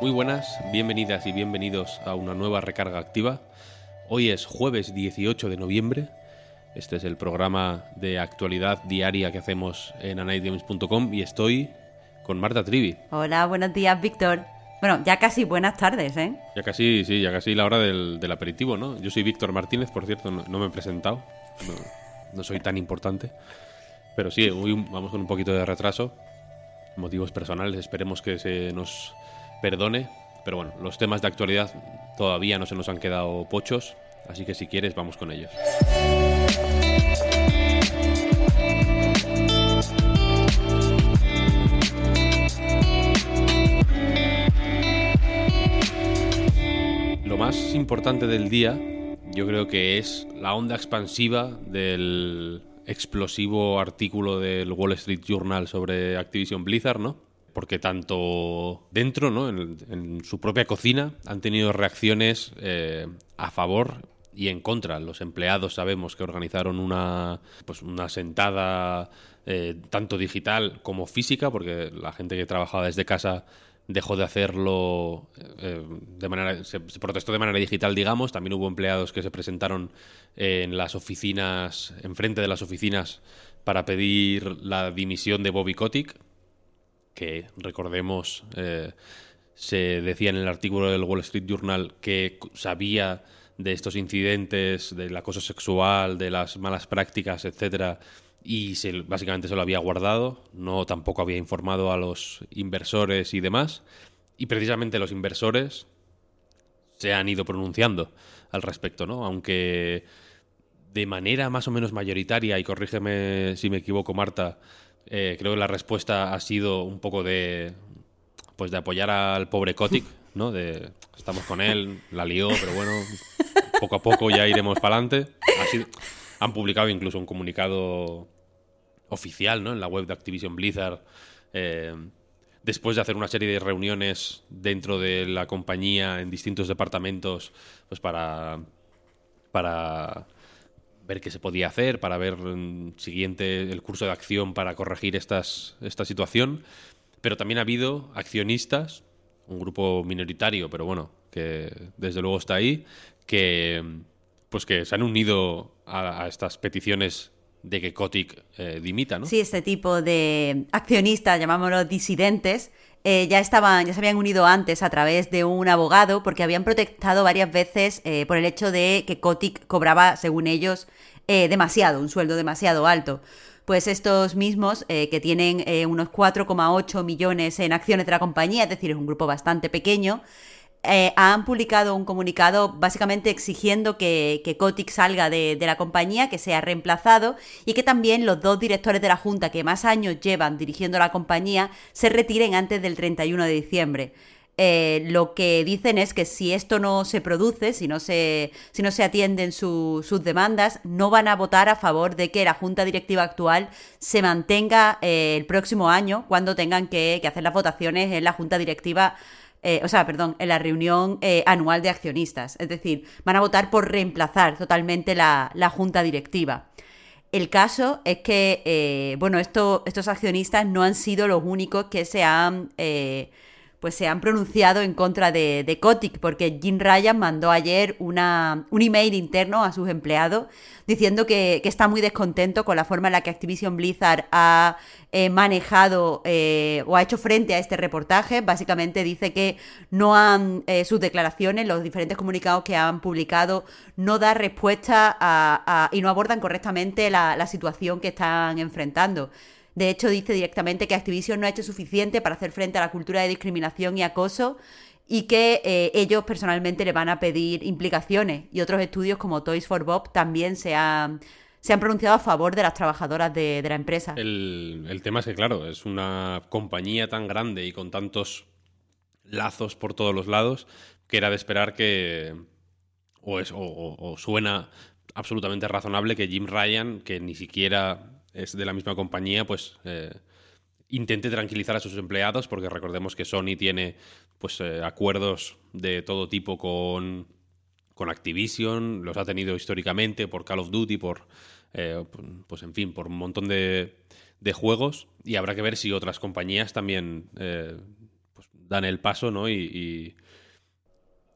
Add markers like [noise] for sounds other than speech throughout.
Muy buenas, bienvenidas y bienvenidos a una nueva recarga activa. Hoy es jueves 18 de noviembre. Este es el programa de actualidad diaria que hacemos en anightgames.com y estoy con Marta Trivi. Hola, buenos días, Víctor. Bueno, ya casi buenas tardes, ¿eh? Ya casi, sí, ya casi la hora del, del aperitivo, ¿no? Yo soy Víctor Martínez, por cierto, no, no me he presentado. No, no soy tan importante. Pero sí, hoy vamos con un poquito de retraso. Motivos personales, esperemos que se nos perdone. Pero bueno, los temas de actualidad todavía no se nos han quedado pochos. Así que si quieres, vamos con ellos. Lo más importante del día, yo creo que es la onda expansiva del explosivo artículo del Wall Street Journal sobre Activision Blizzard, ¿no? Porque tanto dentro, ¿no? En, su propia cocina, han tenido reacciones eh, a favor y en contra. Los empleados sabemos que organizaron una, pues una sentada eh, tanto digital como física, porque la gente que trabajaba desde casa dejó de hacerlo eh, de manera se, se, protestó de manera digital digamos también hubo empleados que se presentaron en las oficinas enfrente de las oficinas para pedir la dimisión de Bobby Kotick que recordemos eh, se decía en el artículo del Wall Street Journal que sabía de estos incidentes del acoso sexual de las malas prácticas etcétera y básicamente se lo había guardado, no tampoco había informado a los inversores y demás, y precisamente los inversores se han ido pronunciando al respecto, ¿no? Aunque de manera más o menos mayoritaria, y corrígeme si me equivoco, Marta, eh, creo que la respuesta ha sido un poco de pues de apoyar al pobre Kotick, [laughs] ¿no? De estamos con él, la lió, pero bueno, poco a poco ya iremos para adelante. Han publicado incluso un comunicado oficial ¿no? en la web de Activision Blizzard. Eh, después de hacer una serie de reuniones dentro de la compañía en distintos departamentos, pues para, para ver qué se podía hacer, para ver en siguiente el curso de acción para corregir estas, esta situación. Pero también ha habido accionistas, un grupo minoritario, pero bueno, que desde luego está ahí, que pues que se han unido a, a estas peticiones de que Kotick eh, dimita, ¿no? Sí, este tipo de accionistas, llamámoslo disidentes, eh, ya estaban, ya se habían unido antes a través de un abogado porque habían protestado varias veces eh, por el hecho de que Kotick cobraba, según ellos, eh, demasiado, un sueldo demasiado alto. Pues estos mismos, que tienen unos 4,8 millones en acciones de la compañía, es decir, es un grupo bastante pequeño, eh, han publicado un comunicado básicamente exigiendo que, que salga de, la compañía, que sea reemplazado y que también los dos directores de la Junta que más años llevan dirigiendo la compañía se retiren antes del 31 de diciembre. Eh, lo que dicen es que si esto no se produce, si no se, atienden su, sus demandas, no van a votar a favor de que la Junta Directiva actual se mantenga eh, el próximo año cuando tengan que hacer las votaciones en la Junta Directiva eh, o sea, perdón, en la reunión eh, anual de accionistas. Es decir, van a votar por reemplazar totalmente la, la junta directiva. El caso es que, eh, bueno, esto, estos accionistas no han sido los únicos que se han, pues se han pronunciado en contra de, de Kotick, porque Jim Ryan mandó ayer una, un email interno a sus empleados diciendo que, que, está muy descontento con la forma en la que Activision Blizzard ha eh, manejado eh, o ha hecho frente a este reportaje. Básicamente dice que no han, eh, sus declaraciones, los diferentes comunicados que han publicado, no da respuesta a, y no abordan correctamente la situación que están enfrentando. De hecho, dice directamente que Activision no ha hecho suficiente para hacer frente a la cultura de discriminación y acoso y que eh, ellos personalmente le van a pedir implicaciones. Y otros estudios como Toys for Bob también se han, se han pronunciado a favor de las trabajadoras de, la empresa. El, el, tema es que, claro, es una compañía tan grande y con tantos lazos por todos los lados que era de esperar que. O, es, o, suena absolutamente razonable que Jim Ryan, que ni siquiera es de la misma compañía, pues. Eh, intente tranquilizar a sus empleados, porque recordemos que Sony tiene pues eh, acuerdos de todo tipo con, con Activision, los ha tenido históricamente por Call of Duty, por eh, pues en fin, por un montón de, de, juegos, y habrá que ver si otras compañías también pues, dan el paso, ¿no? Y,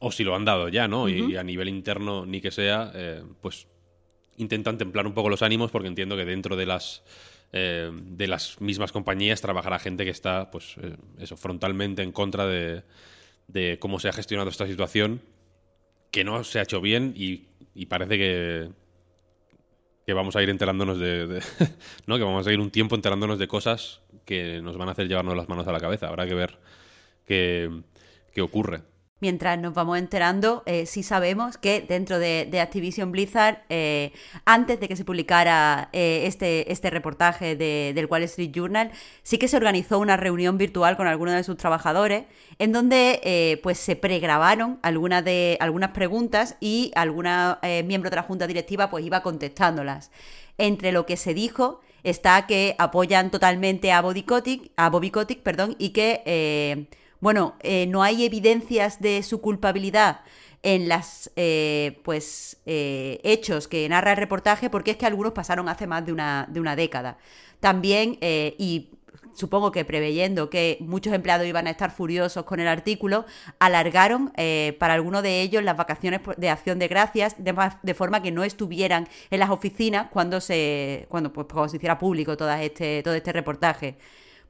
o si lo han dado ya, ¿no? y, a nivel interno, ni que sea, pues intentan templar un poco los ánimos, porque entiendo que dentro de las eh, de las mismas compañías trabajará gente que está, pues, eh, eso, frontalmente en contra de, cómo se ha gestionado esta situación, que no se ha hecho bien y, parece que, vamos a ir enterándonos de, [laughs] ¿no? que vamos a ir un tiempo enterándonos de cosas que nos van a hacer llevarnos las manos a la cabeza. Habrá que ver qué, qué ocurre mientras nos vamos enterando, eh, sí sabemos que dentro de, Activision Blizzard, eh, antes de que se publicara eh, este, este reportaje del Wall Street Journal, sí que se organizó una reunión virtual con algunos de sus trabajadores, en donde pues se pregrabaron algunas, de, algunas preguntas y alguna miembro de la junta directiva pues iba contestándolas. Entre lo que se dijo está que apoyan totalmente a Kotick, a Bobby Kotick perdón, y que bueno, eh, no hay evidencias de su culpabilidad en las eh, pues eh, hechos que narra el reportaje porque es que algunos pasaron hace más de una, de una década. También, y supongo que preveyendo que muchos empleados iban a estar furiosos con el artículo, alargaron para algunos de ellos las vacaciones de acción de gracias de, forma que no estuvieran en las oficinas cuando se, cuando, pues, cuando se hiciera público todo este, todo este reportaje.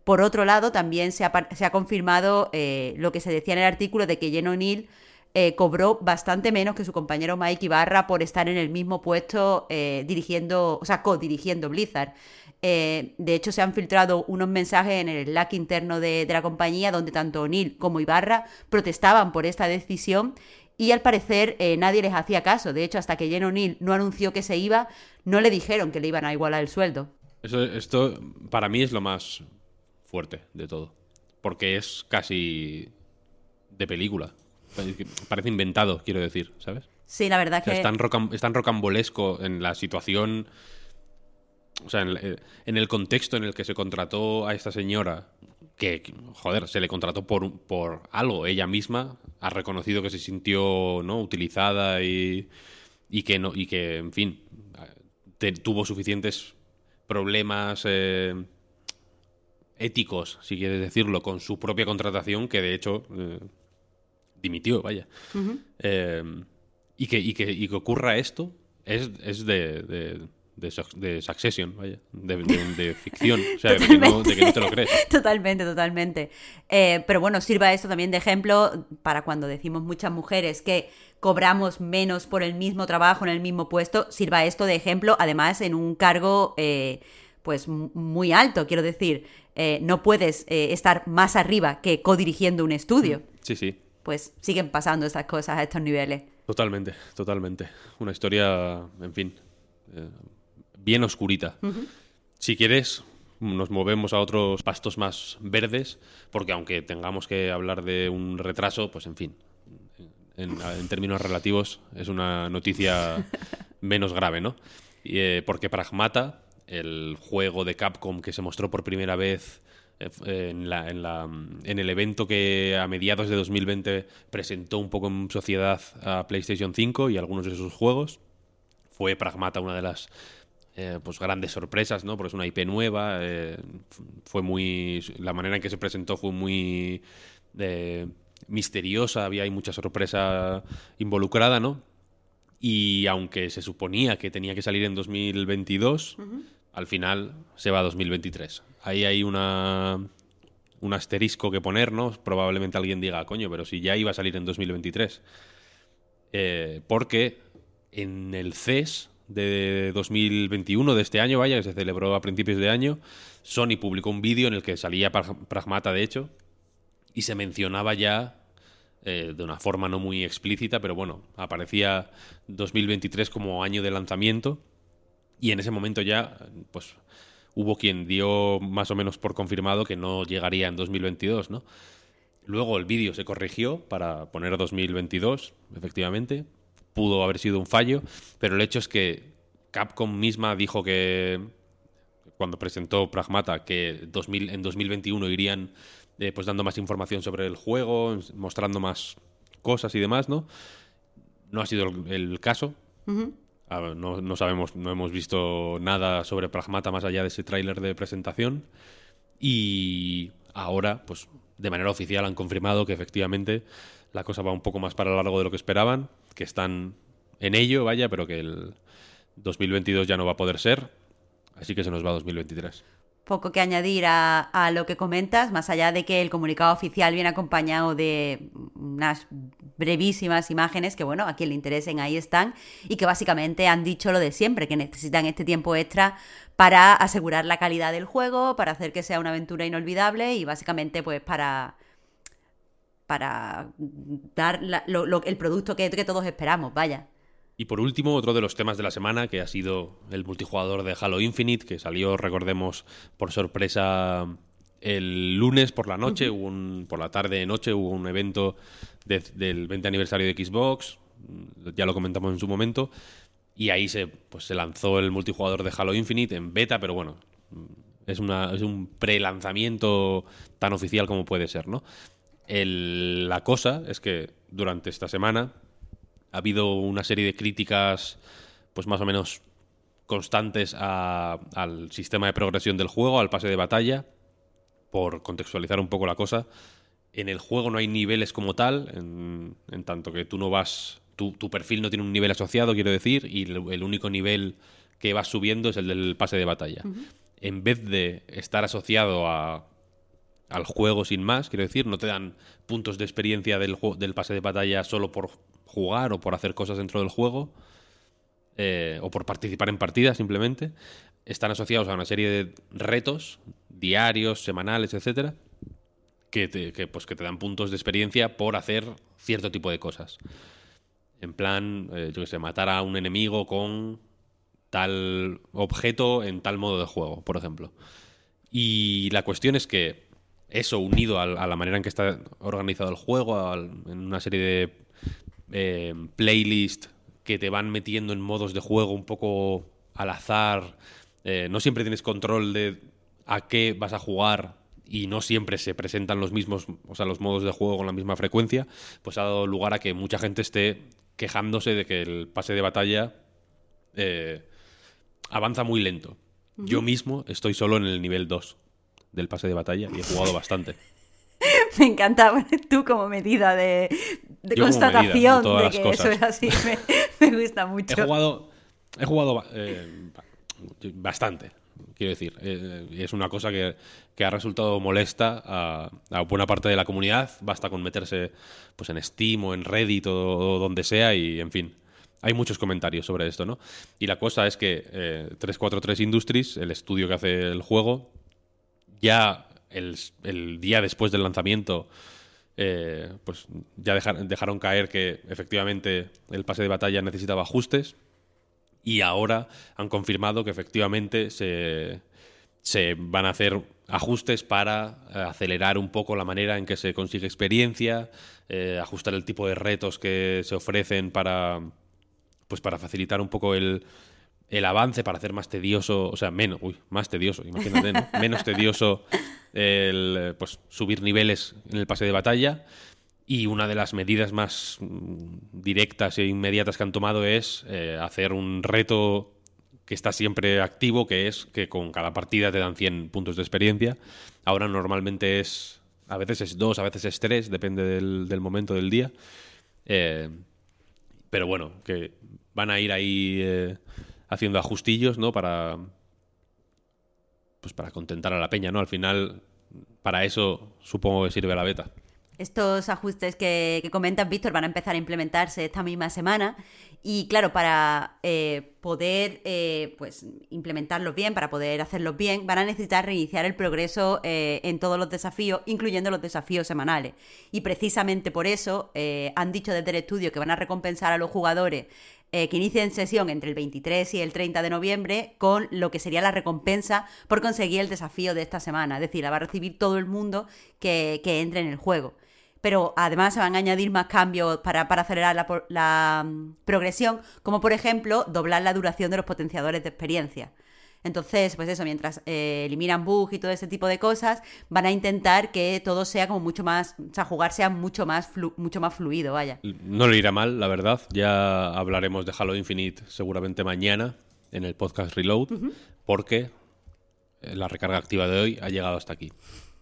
Por otro lado, también se ha, confirmado eh, lo que se decía en el artículo de que Jen O'Neill eh, cobró bastante menos que su compañero Mike Ibarra por estar en el mismo puesto eh, dirigiendo, o sea, co-dirigiendo Blizzard. de hecho, se han filtrado unos mensajes en el Slack interno de, la compañía donde tanto O'Neill como Ibarra protestaban por esta decisión y al parecer nadie les hacía caso. De hecho, hasta que Jen O'Neill no anunció que se iba, no le dijeron que le iban a igualar el sueldo. Esto para mí es lo más fuerte de todo. Porque es casi de película. Parece inventado, quiero decir, ¿sabes? Sí, la verdad que... Es tan, rocambolesco en la situación... O sea, eh, en, el contexto en el que se contrató a esta señora, que, joder, se le contrató por, por algo. Ella misma ha reconocido que se sintió ¿no? utilizada y, y, que, no, y que, en fin, tuvo suficientes problemas... Eh, éticos, si quieres decirlo, con su propia contratación, que de hecho eh, dimitió, vaya. Eh, y, que, y, que, y, que, ocurra esto es, es de, de, de, Succession, vaya, de, ficción, o sea, de que, no, te lo crees. [laughs] Totalmente, totalmente. Eh, pero bueno, sirva esto también de ejemplo para cuando decimos muchas mujeres que cobramos menos por el mismo trabajo en el mismo puesto, sirva esto de ejemplo, además en un cargo pues muy alto, quiero decir. Eh, no puedes eh, estar más arriba que codirigiendo un estudio. Sí, sí. Pues siguen pasando estas cosas a estos niveles. Totalmente, totalmente. Una historia, en fin, eh, bien oscurita. Si quieres, nos movemos a otros pastos más verdes, porque aunque tengamos que hablar de un retraso, pues en fin, en, términos relativos es una noticia [laughs] menos grave, ¿no? porque Pragmata, el juego de Capcom que se mostró por primera vez eh, en, la, en, la, en, el evento que a mediados de 2020 presentó un poco en sociedad a PlayStation 5 y algunos de sus juegos. Fue Pragmata una de las eh, pues grandes sorpresas, ¿no? Porque es una IP nueva. Eh, fue muy. La manera en que se presentó fue muy misteriosa. Había mucha sorpresa involucrada, ¿no? Y aunque se suponía que tenía que salir en 2022, al final se va a 2023. Ahí hay una, un asterisco que poner, ¿no? Probablemente alguien diga, coño, pero si ya iba a salir en 2023. Eh, porque en el CES de 2021, de este año, vaya, que se celebró a principios de año, Sony publicó un vídeo en el que salía Pragmata, de hecho, y se mencionaba ya eh, de una forma no muy explícita, pero bueno, aparecía 2023 como año de lanzamiento Y en ese momento ya, pues hubo quien dio más o menos por confirmado que no llegaría en 2022, ¿no? Luego el vídeo se corrigió para poner 2022, efectivamente. Pudo haber sido un fallo, pero el hecho es que Capcom misma dijo que cuando presentó Pragmata que 2000, en 2021 irían eh, pues dando más información sobre el juego, mostrando más cosas y demás, ¿no? No ha sido el, caso. No, no, sabemos, no hemos visto nada sobre Pragmata más allá de ese tráiler de presentación. Y ahora, pues de manera oficial han confirmado que efectivamente la cosa va un poco más para largo de lo que esperaban, que están en ello, vaya, pero que el 2022 ya no va a poder ser, así que se nos va a 2023 poco que añadir a, lo que comentas, más allá de que el comunicado oficial viene acompañado de unas brevísimas imágenes que, bueno, a quien le interesen ahí están y que básicamente han dicho lo de siempre, que necesitan este tiempo extra para asegurar la calidad del juego, para hacer que sea una aventura inolvidable y básicamente pues para para dar el producto que todos esperamos, vaya. Y por último, otro de los temas de la semana, que ha sido el multijugador de Halo Infinite, que salió, recordemos, por sorpresa el lunes por la noche, por la tarde noche, hubo un evento del 20 aniversario de Xbox, ya lo comentamos en su momento, y ahí se, pues, se lanzó el multijugador de Halo Infinite en beta, pero bueno, es, una, es un pre-lanzamiento tan oficial como puede ser, ¿no? la cosa es que durante esta semana ha habido una serie de críticas, pues más o menos constantes al sistema de progresión del juego, al pase de batalla, por contextualizar un poco la cosa. En el juego no hay niveles como tal, en, tanto que tú no vas, tu, perfil no tiene un nivel asociado, quiero decir, y el, único nivel que vas subiendo es el del pase de batalla. En vez de estar asociado a, al juego sin más, quiero decir, no te dan puntos de experiencia del, del pase de batalla solo por jugar o por hacer cosas dentro del juego, eh, o por participar en partidas simplemente, están asociados a una serie de retos diarios, semanales, etcétera, que te, pues, que te dan puntos de experiencia por hacer cierto tipo de cosas. En plan, eh, yo qué sé, matar a un enemigo con tal objeto en tal modo de juego, por ejemplo. Y la cuestión es que eso unido a, la manera en que está organizado el juego, en una serie de eh, playlist que te van metiendo en modos de juego un poco al azar. Eh, no siempre tienes control de a qué vas a jugar y no siempre se presentan los mismos, o sea, los modos de juego con la misma frecuencia, pues ha dado lugar a que mucha gente esté quejándose de que el pase de batalla eh, avanza muy lento. Yo mismo estoy solo en el nivel 2 del pase de batalla y he jugado bastante. [laughs] me encanta [laughs] tú como medida de, constatación de, que eso es así. Me, gusta mucho. He jugado, he jugado eh, bastante, quiero decir. Eh, es una cosa que, ha resultado molesta a, buena parte de la comunidad. Basta con meterse pues, en Steam o en Reddit o, donde sea y, en fin. Hay muchos comentarios sobre esto, ¿no? Y la cosa es que 343 eh, Industries, el estudio que hace el juego, ya el, día después del lanzamiento, eh, pues ya dejaron caer que efectivamente el pase de batalla necesitaba ajustes y ahora han confirmado que efectivamente se, van a hacer ajustes para eh, acelerar un poco la manera en que se consigue experiencia, eh, ajustar el tipo de retos que se ofrecen para, pues para facilitar un poco el, el avance para hacer más tedioso, o sea, menos, uy, más tedioso, imagínate, ¿no? [laughs] menos tedioso el pues, subir niveles en el pase de batalla. Y una de las medidas más mm, directas e inmediatas que han tomado es eh, hacer un reto que está siempre activo, que es que con cada partida te dan 100 puntos de experiencia. Ahora normalmente es, a veces es 2, a veces es 3, depende del, momento del día. Eh, pero bueno, que van a ir ahí eh, haciendo ajustillos, ¿no? Para, pues para contentar a la peña, ¿no? Al final, para eso supongo que sirve la beta. Estos ajustes que, comentas, Víctor, van a empezar a implementarse esta misma semana y claro, para eh, poder eh, pues, implementarlos bien, para poder hacerlos bien, van a necesitar reiniciar el progreso eh, en todos los desafíos, incluyendo los desafíos semanales. Y precisamente por eso han dicho desde el estudio que van a recompensar a los jugadores eh, que inicien sesión entre el 23 y el 30 de noviembre con lo que sería la recompensa por conseguir el desafío de esta semana. Es decir, la va a recibir todo el mundo que, que entre en el juego pero además se van a añadir más cambios para, acelerar la, mm, progresión, como por ejemplo doblar la duración de los potenciadores de experiencia. Entonces, pues eso, mientras eh, eliminan bugs y todo ese tipo de cosas, van a intentar que todo sea como mucho más, o sea, jugar sea mucho más, mucho más fluido, vaya. No le irá mal, la verdad. Ya hablaremos de Halo Infinite seguramente mañana en el podcast Reload, porque la recarga activa de hoy ha llegado hasta aquí.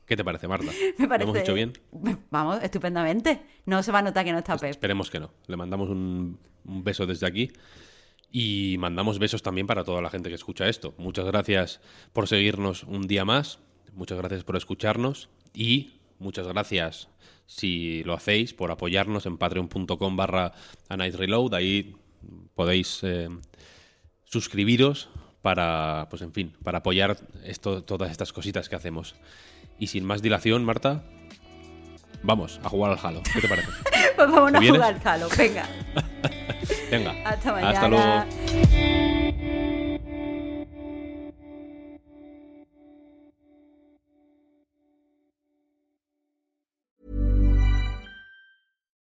¿Qué te parece, Marta? [laughs] Me parece. ¿Lo hemos hecho bien? [laughs] Vamos, estupendamente. No se va a notar que no está Pep. Esperemos que no. Le mandamos un, beso desde aquí. Y mandamos besos también para toda la gente que escucha esto. Muchas gracias por seguirnos un día más. Muchas gracias por escucharnos. Y muchas gracias, si lo hacéis, por apoyarnos en patreon.com barra. Ahí podéis eh, suscribiros para, pues en fin, para apoyar esto, todas estas cositas que hacemos. Y sin más dilación, Marta, vamos a jugar al Halo. ¿Qué te parece? pues [laughs] vamos a jugar al Halo, venga. [laughs] venga. Hasta mañana. Hasta luego.